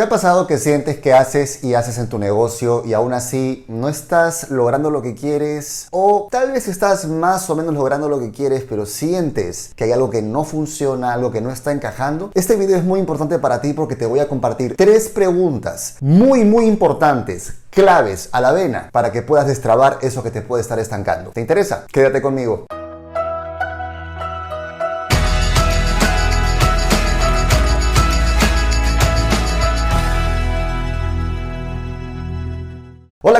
¿Te ha pasado que sientes que haces y haces en tu negocio y aún así no estás logrando lo que quieres? O tal vez estás más o menos logrando lo que quieres, pero sientes que hay algo que no funciona, algo que no está encajando. Este video es muy importante para ti porque te voy a compartir tres preguntas muy, muy importantes claves a la vena para que puedas destrabar eso que te puede estar estancando. ¿Te interesa? Quédate conmigo.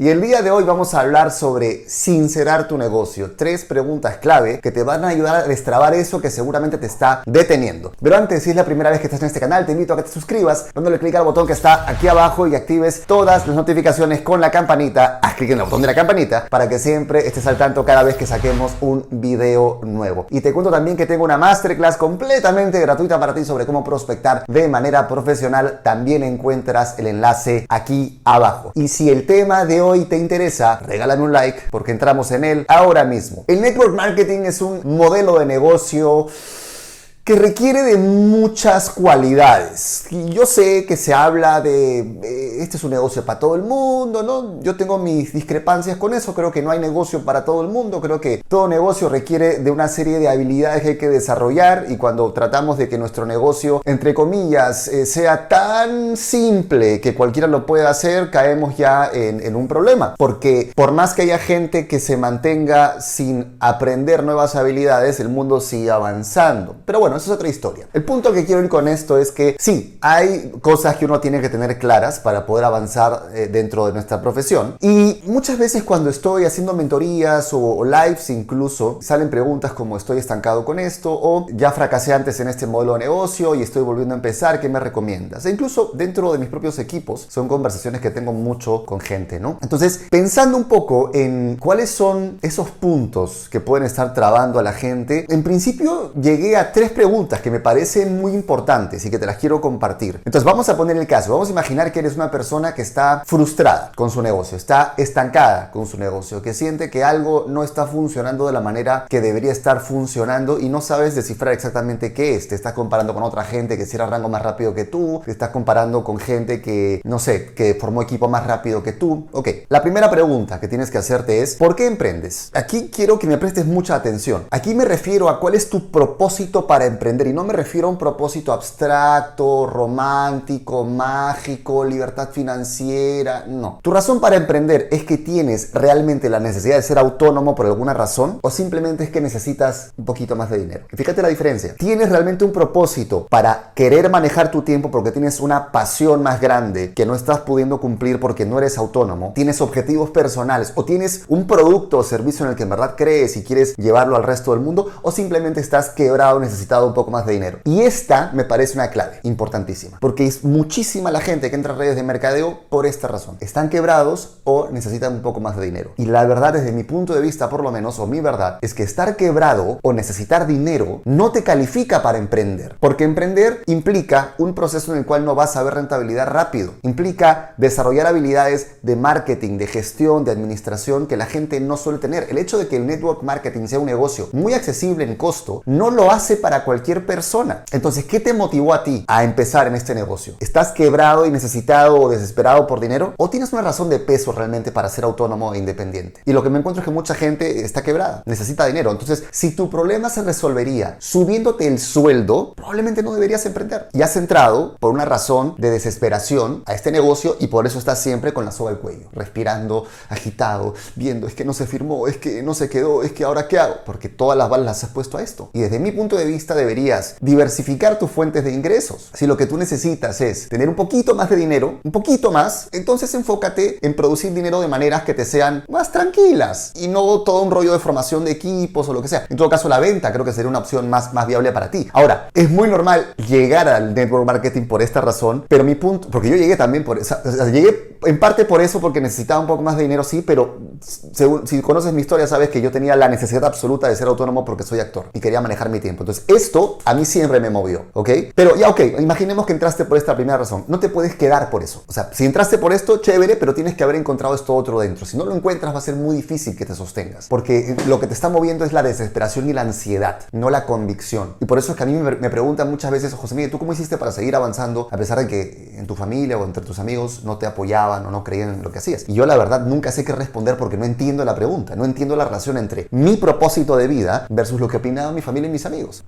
Y el día de hoy vamos a hablar sobre sincerar tu negocio. Tres preguntas clave que te van a ayudar a destrabar eso que seguramente te está deteniendo. Pero antes, si es la primera vez que estás en este canal, te invito a que te suscribas, dándole clic al botón que está aquí abajo y actives todas las notificaciones con la campanita. Haz clic en el botón de la campanita para que siempre estés al tanto cada vez que saquemos un video nuevo. Y te cuento también que tengo una masterclass completamente gratuita para ti sobre cómo prospectar de manera profesional. También encuentras el enlace aquí abajo. Y si el tema de hoy hoy te interesa, regálame un like porque entramos en él ahora mismo. El network marketing es un modelo de negocio que requiere de muchas cualidades. Y yo sé que se habla de, este es un negocio para todo el mundo, ¿no? Yo tengo mis discrepancias con eso, creo que no hay negocio para todo el mundo, creo que todo negocio requiere de una serie de habilidades que hay que desarrollar y cuando tratamos de que nuestro negocio, entre comillas, eh, sea tan simple que cualquiera lo pueda hacer, caemos ya en, en un problema. Porque por más que haya gente que se mantenga sin aprender nuevas habilidades, el mundo sigue avanzando. Pero bueno, eso es otra historia. El punto que quiero ir con esto es que sí, hay cosas que uno tiene que tener claras para poder avanzar eh, dentro de nuestra profesión. Y muchas veces cuando estoy haciendo mentorías o, lives incluso, salen preguntas como estoy estancado con esto o ya fracasé antes en este modelo de negocio y estoy volviendo a empezar, ¿qué me recomiendas? E incluso dentro de mis propios equipos son conversaciones que tengo mucho con gente, ¿no? Entonces, pensando un poco en cuáles son esos puntos que pueden estar trabando a la gente, en principio llegué a tres preguntas preguntas que me parecen muy importantes y que te las quiero compartir. Entonces vamos a poner el caso. Vamos a imaginar que eres una persona que está frustrada con su negocio, está estancada con su negocio, que siente que algo no está funcionando de la manera que debería estar funcionando y no sabes descifrar exactamente qué es. Te estás comparando con otra gente que cierra rango más rápido que tú, te estás comparando con gente que, no sé, que formó equipo más rápido que tú. Ok, la primera pregunta que tienes que hacerte es, ¿por qué emprendes? Aquí quiero que me prestes mucha atención. Aquí me refiero a cuál es tu propósito para emprender. Y no me refiero a un propósito abstracto, romántico, mágico, libertad financiera. No. Tu razón para emprender es que tienes realmente la necesidad de ser autónomo por alguna razón o simplemente es que necesitas un poquito más de dinero. fíjate la diferencia. Tienes realmente un propósito para querer manejar tu tiempo porque tienes una pasión más grande que no estás pudiendo cumplir porque no eres autónomo. Tienes objetivos personales o tienes un producto o servicio en el que en verdad crees y quieres llevarlo al resto del mundo o simplemente estás quebrado, necesitado un poco más de dinero. Y esta me parece una clave importantísima, porque es muchísima la gente que entra a redes de mercadeo por esta razón. Están quebrados o necesitan un poco más de dinero. Y la verdad, desde mi punto de vista, por lo menos, o mi verdad, es que estar quebrado o necesitar dinero no te califica para emprender, porque emprender implica un proceso en el cual no vas a ver rentabilidad rápido. Implica desarrollar habilidades de marketing, de gestión, de administración que la gente no suele tener. El hecho de que el network marketing sea un negocio muy accesible en costo no lo hace para cualquier persona. Entonces, ¿qué te motivó a ti a empezar en este negocio? ¿Estás quebrado y necesitado o desesperado por dinero? ¿O tienes una razón de peso realmente para ser autónomo e independiente? Y lo que me encuentro es que mucha gente está quebrada, necesita dinero. Entonces, si tu problema se resolvería subiéndote el sueldo, probablemente no deberías emprender. Y has entrado por una razón de desesperación a este negocio y por eso estás siempre con la soga al cuello, respirando, agitado, viendo, es que no se firmó, es que no se quedó, es que ahora qué hago, porque todas las balas las has puesto a esto. Y desde mi punto de vista deberías diversificar tus fuentes de ingresos. Si lo que tú necesitas es tener un poquito más de dinero, un poquito más, entonces enfócate en producir dinero de maneras que te sean más tranquilas y no todo un rollo de formación de equipos o lo que sea. En todo caso, la venta creo que sería una opción más, más viable para ti. Ahora, es muy normal llegar al network marketing por esta razón, pero mi punto, porque yo llegué también por esa, llegué en parte por eso, porque necesitaba un poco más de dinero, sí, pero si conoces mi historia, sabes que yo tenía la necesidad absoluta de ser autónomo porque soy actor y quería manejar mi tiempo. Entonces, eso esto a mí siempre me movió, ¿ok? Pero ya, ok, imaginemos que entraste por esta primera razón. No te puedes quedar por eso. O sea, si entraste por esto, chévere, pero tienes que haber encontrado esto otro dentro. Si no lo encuentras, va a ser muy difícil que te sostengas. Porque lo que te está moviendo es la desesperación y la ansiedad, no la convicción. Y por eso es que a mí me, preguntan muchas veces, José Miguel, ¿tú cómo hiciste para seguir avanzando a pesar de que en tu familia o entre tus amigos no te apoyaban o no creían en lo que hacías? Y yo la verdad nunca sé qué responder porque no entiendo la pregunta, no entiendo la relación entre mi propósito de vida versus lo que opinaba mi familia y mis amigos.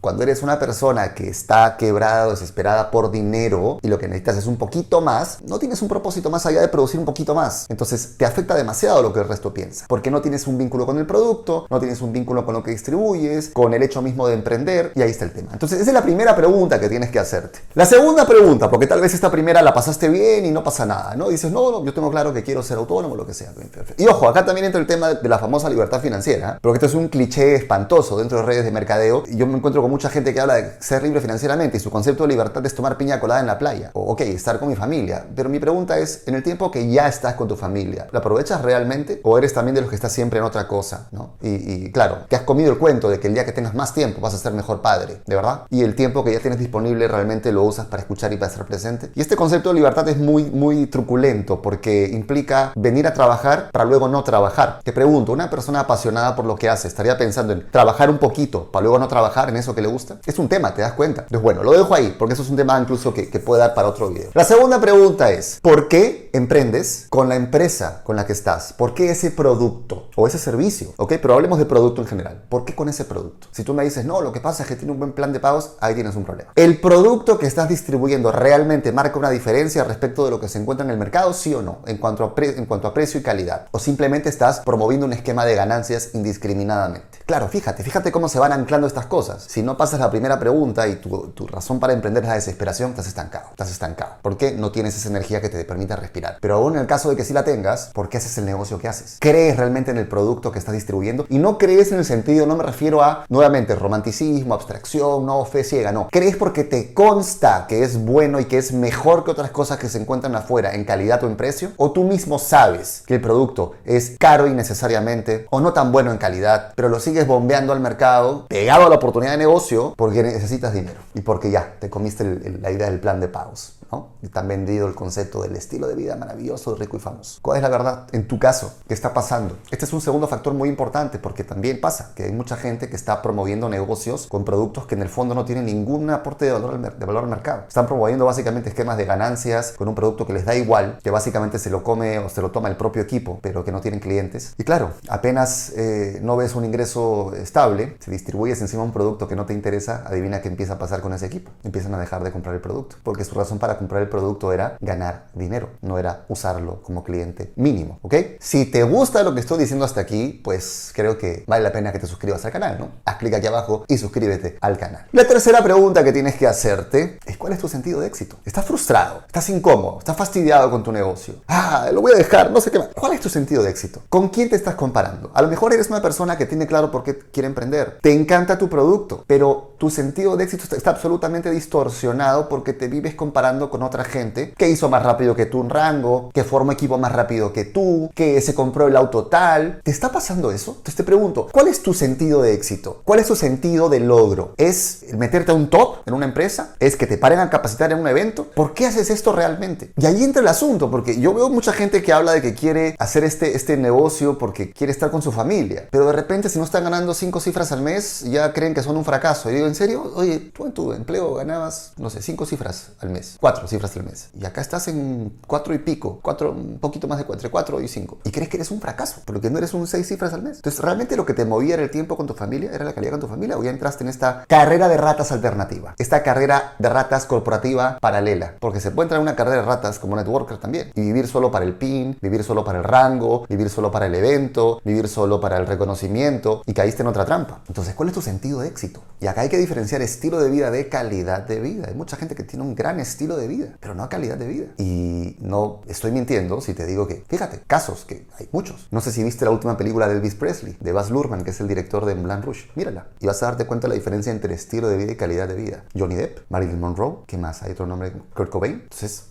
Cuando eres una persona que está quebrada o desesperada por dinero y lo que necesitas es un poquito más, no tienes un propósito más allá de producir un poquito más. Entonces te afecta demasiado lo que el resto piensa, porque no tienes un vínculo con el producto, no tienes un vínculo con lo que distribuyes, con el hecho mismo de emprender, y ahí está el tema. Entonces esa es la primera pregunta que tienes que hacerte. La segunda pregunta, porque tal vez esta primera la pasaste bien y no pasa nada, ¿no? Dices, no, no, yo tengo claro que quiero ser autónomo, lo que sea. Y ojo, acá también entra el tema de la famosa libertad financiera, porque esto es un cliché espantoso dentro de redes de mercadeo, y yo me encuentro con mucha gente que habla de ser libre financieramente y su concepto de libertad es tomar piña colada en la playa, o ok, estar con mi familia, pero mi pregunta es, en el tiempo que ya estás con tu familia, ¿lo aprovechas realmente o eres también de los que estás siempre en otra cosa? ¿no? Y, claro, te has comido el cuento de que el día que tengas más tiempo vas a ser mejor padre, ¿de verdad? Y el tiempo que ya tienes disponible realmente lo usas para escuchar y para estar presente. Y este concepto de libertad es muy, muy truculento porque implica venir a trabajar para luego no trabajar. Te pregunto, ¿una persona apasionada por lo que hace estaría pensando en trabajar un poquito para luego no trabajar en eso que le gusta? Es un tema, ¿te das cuenta? Entonces, bueno, lo dejo ahí porque eso es un tema incluso que, que puede dar para otro video. La segunda pregunta es, ¿por qué emprendes con la empresa con la que estás? ¿Por qué ese producto o ese servicio? ¿Ok? Pero hablemos de producto en general. ¿Por qué con ese producto? Si tú me dices, no, lo que pasa es que tiene un buen plan de pagos, ahí tienes un problema. ¿El producto que estás distribuyendo realmente marca una diferencia respecto de lo que se encuentra en el mercado, sí o no? En cuanto a, en cuanto a precio y calidad. O simplemente estás promoviendo un esquema de ganancias indiscriminadamente. Claro, fíjate, fíjate cómo se van anclando estas cosas. Si no pasas la primera pregunta y tu, tu razón para emprender es la desesperación, estás estancado. Estás estancado. ¿Por qué no tienes esa energía que te permita respirar? Pero aún en el caso de que sí la tengas, ¿por qué haces el negocio que haces? ¿Crees realmente en el producto que estás distribuyendo? Y no crees en el sentido, no me refiero a, nuevamente, romanticismo, abstracción, no, fe ciega, no. Crees porque te consta que es bueno y que es mejor que otras cosas que se encuentran afuera en calidad o en precio, o tú mismo sabes que el producto es caro innecesariamente o no tan bueno en calidad, pero lo sigues bombeando al mercado, pegado a la oportunidad de negocio, porque necesitas dinero y porque ya te comiste la idea del plan de pagos. Y te han vendido el concepto del estilo de vida maravilloso, rico y famoso. ¿Cuál es la verdad? En tu caso, ¿qué está pasando? Este es un segundo factor muy importante porque también pasa que hay mucha gente que está promoviendo negocios con productos que en el fondo no tienen ningún aporte de valor al, de valor al mercado. Están promoviendo básicamente esquemas de ganancias con un producto que les da igual, que básicamente se lo come o se lo toma el propio equipo, pero que no tienen clientes. Y claro, apenas eh, no ves un ingreso estable, si distribuyes encima un producto que no te interesa, adivina qué empieza a pasar con ese equipo. Empiezan a dejar de comprar el producto, porque su razón para comprar el producto era ganar dinero, no era usarlo como cliente mínimo, ¿ok? Si te gusta lo que estoy diciendo hasta aquí, pues creo que vale la pena que te suscribas al canal, ¿no? Haz clic aquí abajo y suscríbete al canal. La tercera pregunta que tienes que hacerte es ¿cuál es tu sentido de éxito? ¿Estás frustrado? ¿Estás incómodo? ¿Estás fastidiado con tu negocio? Ah, lo voy a dejar, no sé qué más. ¿Cuál es tu sentido de éxito? ¿Con quién te estás comparando? A lo mejor eres una persona que tiene claro por qué quiere emprender. Te encanta tu producto, pero tu sentido de éxito está absolutamente distorsionado porque te vives comparando con otra gente que hizo más rápido que tú un rango, que formó equipo más rápido que tú, que se compró el auto tal. ¿Te está pasando eso? Entonces te pregunto, ¿cuál es tu sentido de éxito? ¿Cuál es tu sentido de logro? ¿Es meterte a un top en una empresa? ¿Es que te paren a capacitar en un evento? ¿Por qué haces esto realmente? Y ahí entra el asunto, porque yo veo mucha gente que habla de que quiere hacer este, este negocio porque quiere estar con su familia, pero de repente si no están ganando cinco cifras al mes, ya creen que son un fracaso. Y digo, ¿en serio? Oye, tú en tu empleo ganabas, no sé, cinco cifras al mes, cuatro cifras al mes. Y acá estás en cuatro y pico, cuatro, un poquito más de cuatro, entre cuatro y cinco. Y crees que eres un fracaso, porque no eres un seis cifras al mes. Entonces, ¿realmente lo que te movía era el tiempo con tu familia? ¿Era la calidad con tu familia? ¿O ya entraste en esta carrera de ratas alternativa? Esta carrera de ratas corporativa paralela. Porque se puede entrar en una carrera de ratas como networker también. Y vivir solo para el pin, vivir solo para el rango, vivir solo para el evento, vivir solo para el reconocimiento. Y caíste en otra trampa. Entonces, ¿cuál es tu sentido de éxito? Y acá hay que diferenciar estilo de vida de calidad de vida. Hay mucha gente que tiene un gran estilo de vida, pero no calidad de vida. Y no estoy mintiendo si te digo que, fíjate, casos que hay muchos. No sé si viste la última película de Elvis Presley, de Baz Luhrmann, que es el director de Moulin Rouge. Mírala y vas a darte cuenta de la diferencia entre estilo de vida y calidad de vida. Johnny Depp, Marilyn Monroe, ¿qué más? Hay otro nombre, Kurt Cobain. Entonces,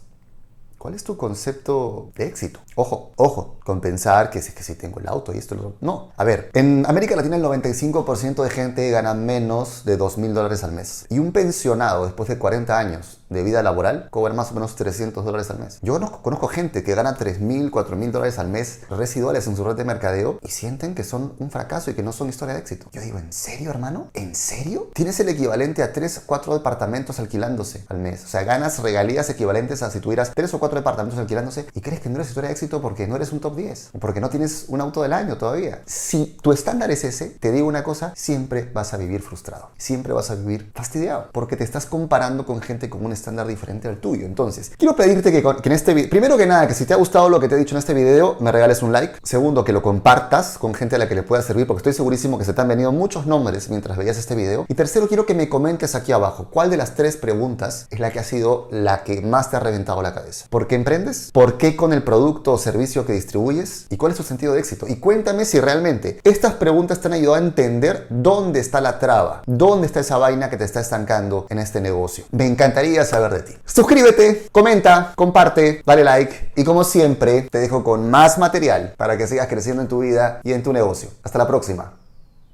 ¿Cuál es tu concepto de éxito? Ojo, ojo, con pensar que si, que si tengo el auto y esto, lo... no. A ver, en América Latina el 95% de gente gana menos de 2 mil dólares al mes. Y un pensionado después de 40 años de vida laboral cobra más o menos 300 dólares al mes. Yo conozco, conozco gente que gana 3 mil, 4 mil dólares al mes residuales en su red de mercadeo y sienten que son un fracaso y que no son historia de éxito. Yo digo, ¿en serio, hermano? ¿En serio? Tienes el equivalente a 3 o 4 departamentos alquilándose al mes. O sea, ganas regalías equivalentes a si tuvieras 3 o 4 departamentos alquilándose y crees que no eres historia de éxito porque no eres un top 10 o porque no tienes un auto del año todavía. Si tu estándar es ese, te digo una cosa, siempre vas a vivir frustrado. Siempre vas a vivir fastidiado porque te estás comparando con gente con un estándar diferente al tuyo. Entonces, quiero pedirte que, que en este video, primero que nada, que si te ha gustado lo que te he dicho en este video, me regales un like. Segundo, que lo compartas con gente a la que le pueda servir, porque estoy segurísimo que se te han venido muchos nombres mientras veías este video. Y tercero, quiero que me comentes aquí abajo cuál de las tres preguntas es la que ha sido la que más te ha reventado la cabeza. ¿Por qué emprendes? ¿Por qué con el producto o servicio que distribuyes? ¿Y cuál es tu sentido de éxito? Y cuéntame si realmente estas preguntas te han ayudado a entender dónde está la traba, dónde está esa vaina que te está estancando en este negocio. Me encantaría saber de ti. Suscríbete, comenta, comparte, dale like y como siempre te dejo con más material para que sigas creciendo en tu vida y en tu negocio. Hasta la próxima.